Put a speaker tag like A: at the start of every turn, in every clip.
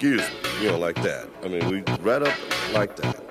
A: excuse me, you know, like that. I mean, we right up like that.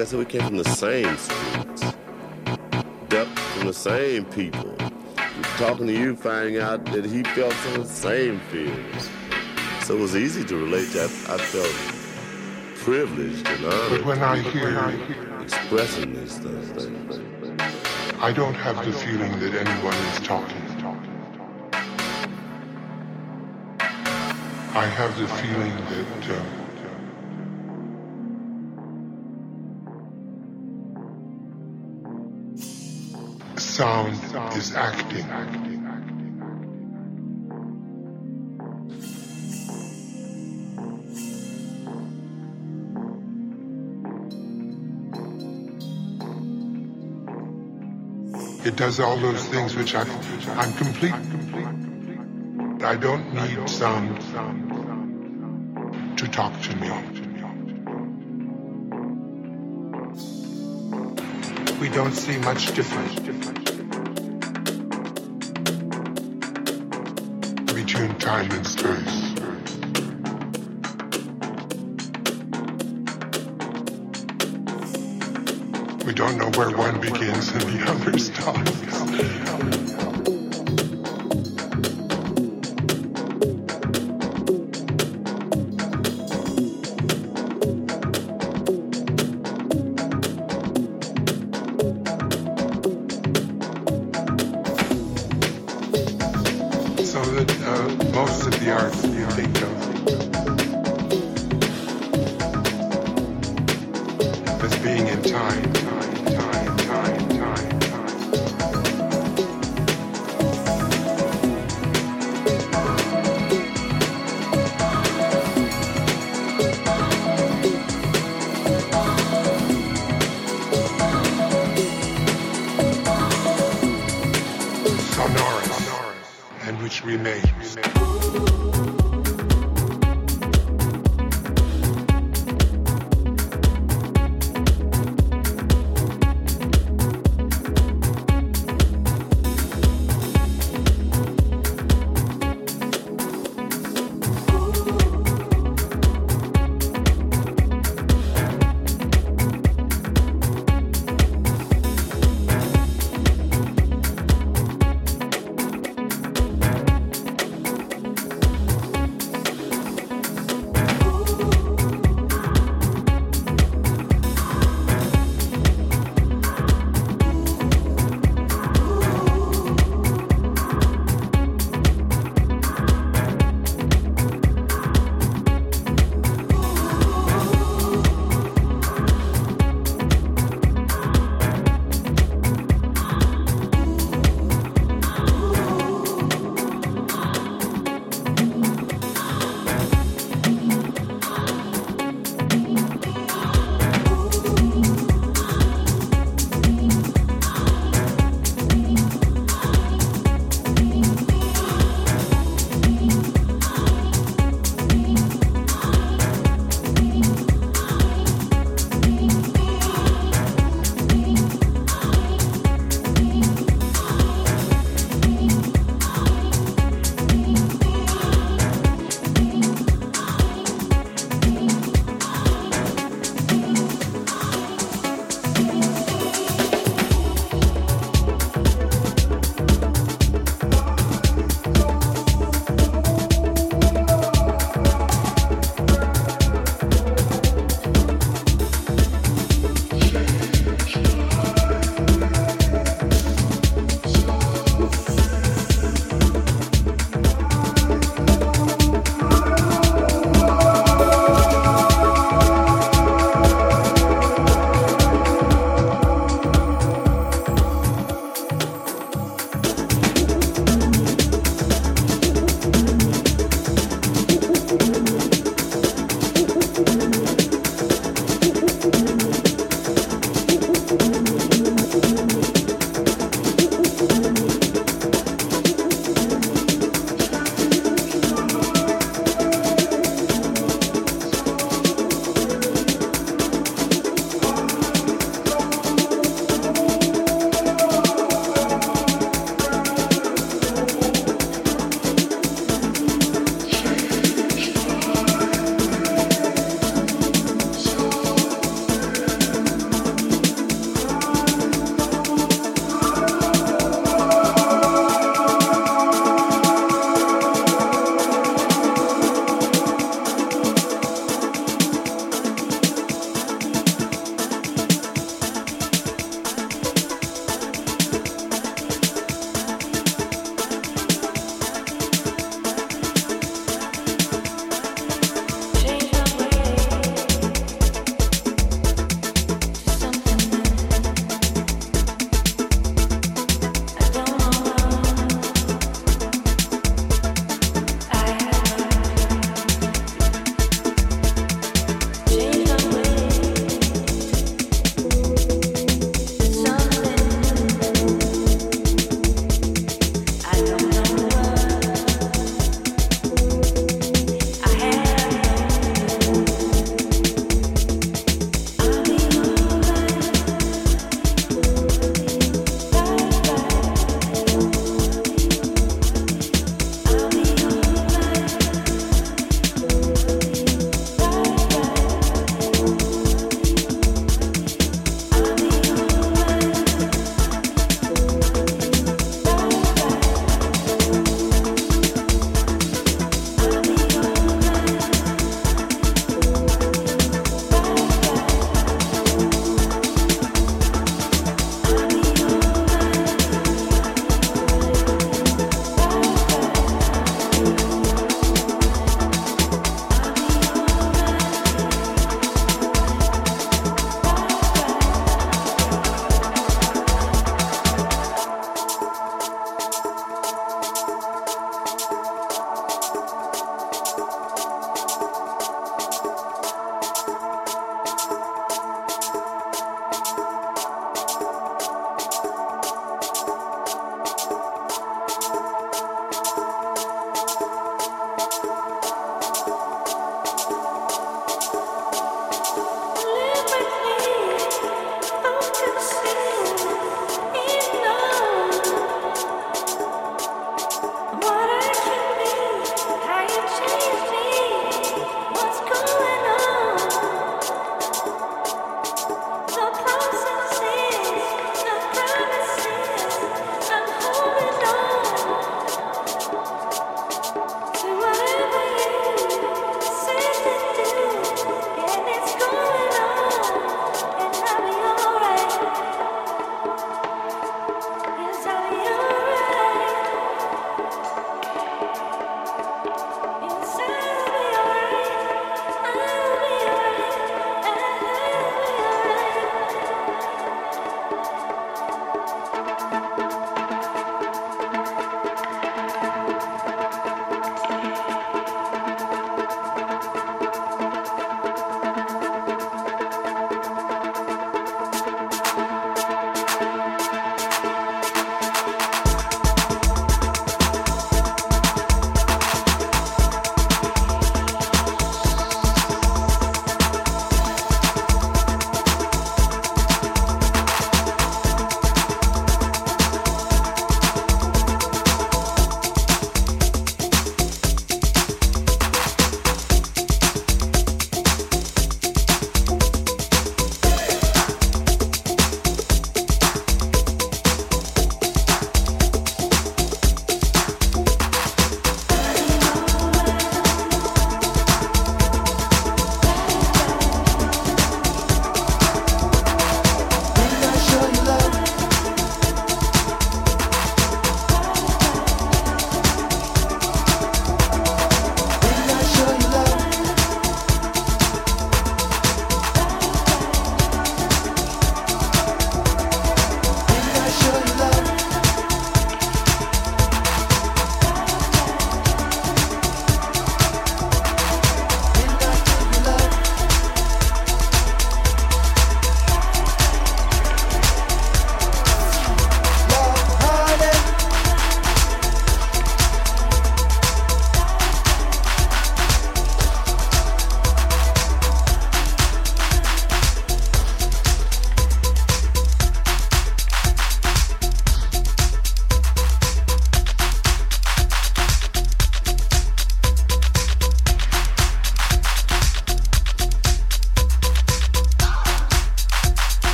A: Like I said, we came from the same streets, ducked from the same people. Talking to you, finding out that he felt some of the same feelings. So it was easy to relate to. I, I felt privileged and honored. But when I hear expressing these things,
B: I don't have the feeling that anyone is talking. I have the feeling that. Uh, sound is acting. It does all those things which I, I'm complete. I don't need sound to talk to me. We don't see much difference. silent space. We don't know where one begins and the other stops.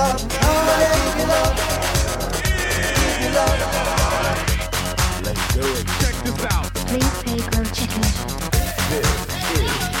C: Let's do it. Check this out.
D: Please take our chicken. This is.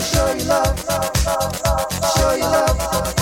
C: show you love, show you love.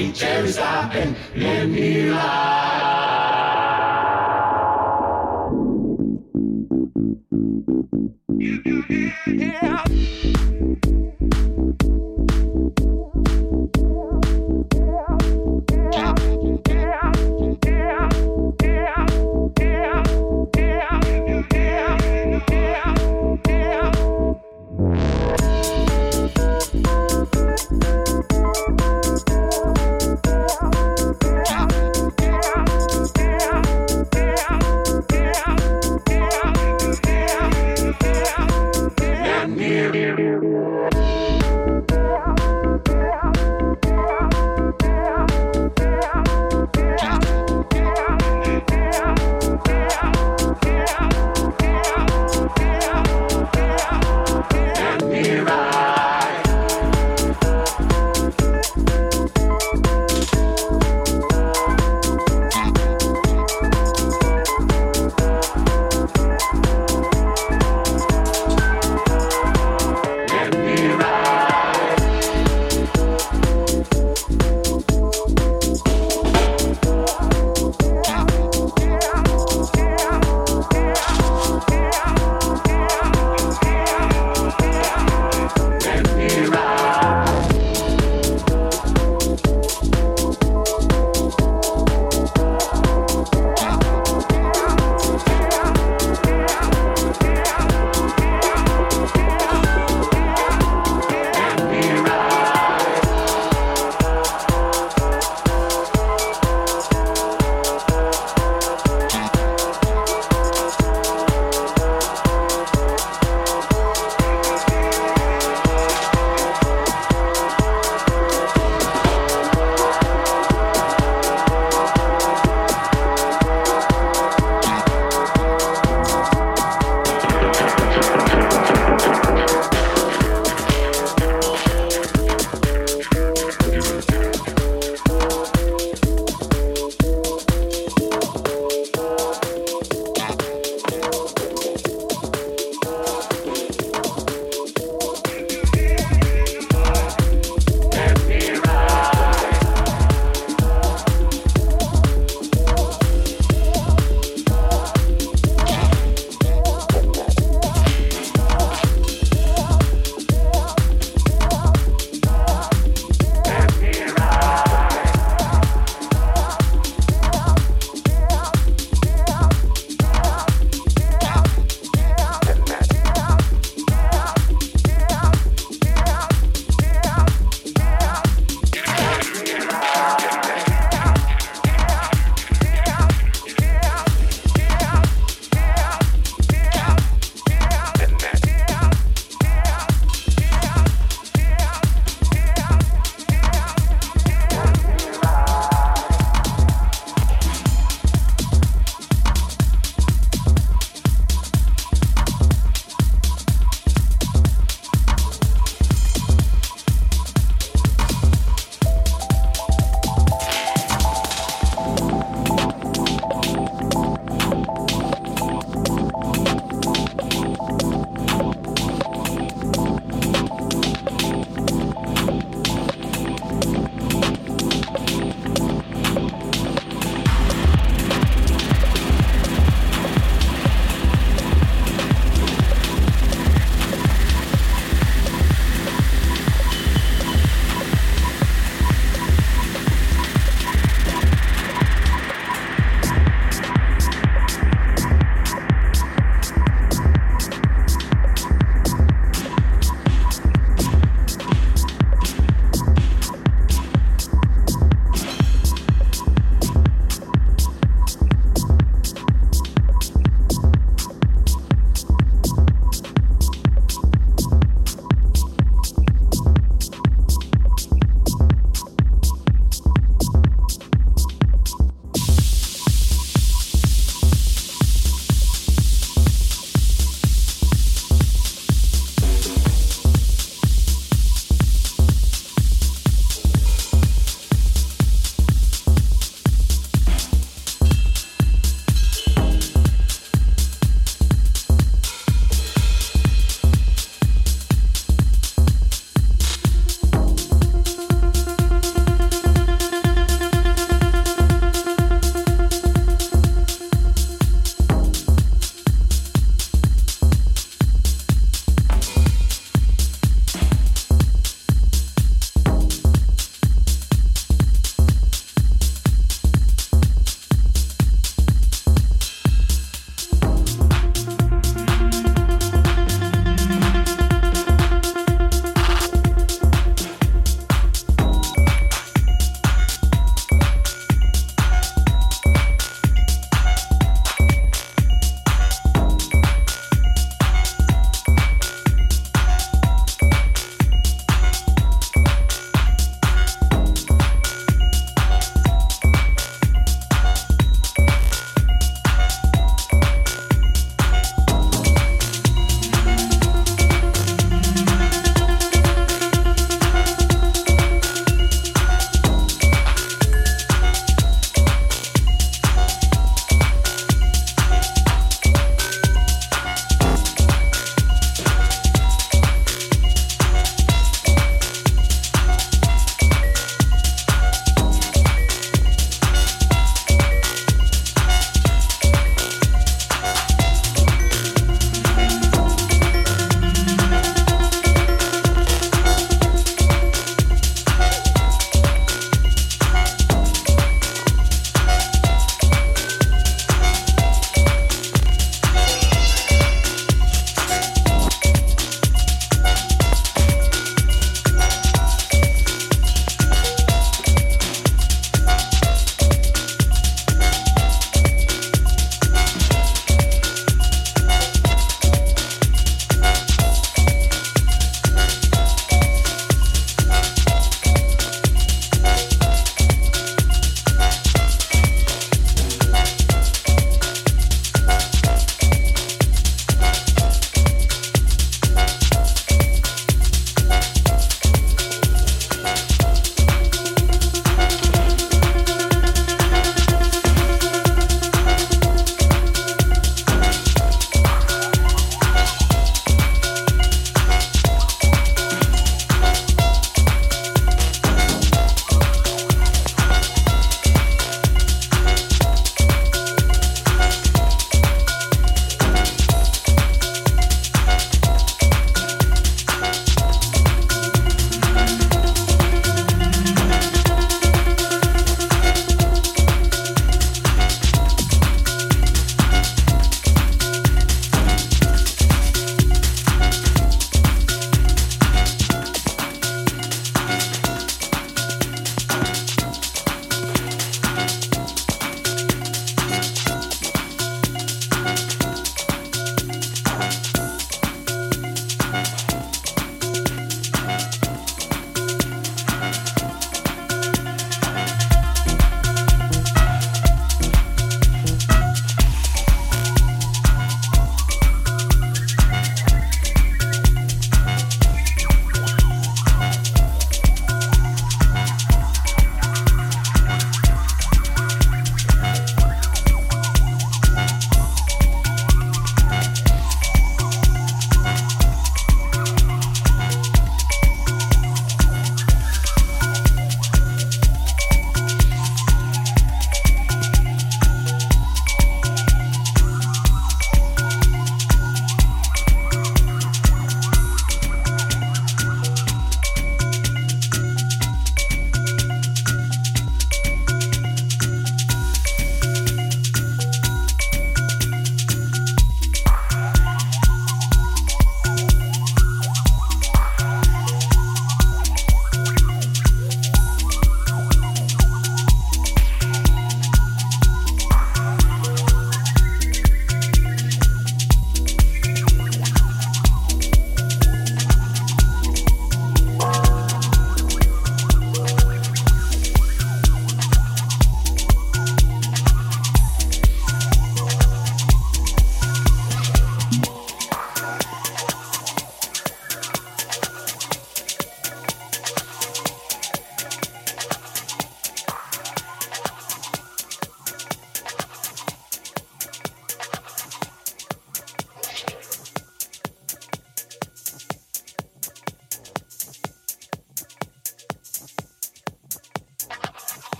E: see cherries up in Manila. Yeah.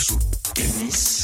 F: sexo, tenis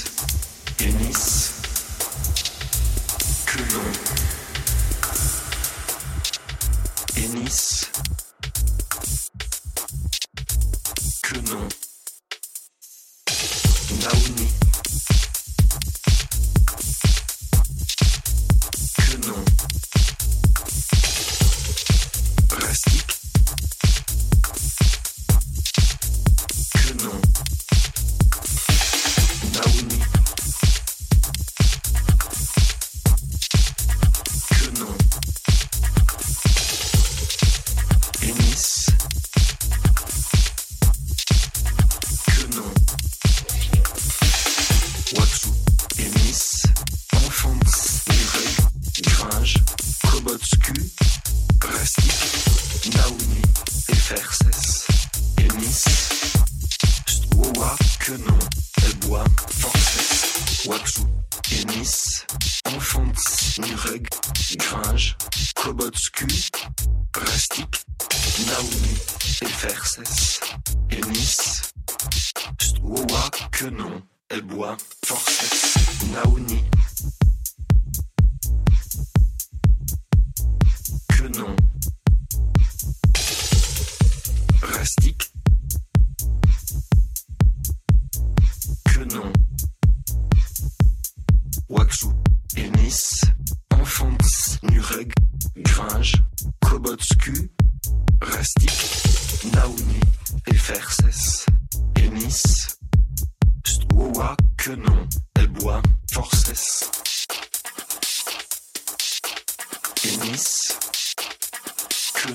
F: Que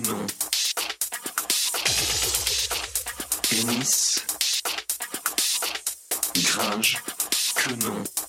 F: non. Ennis Grange que non.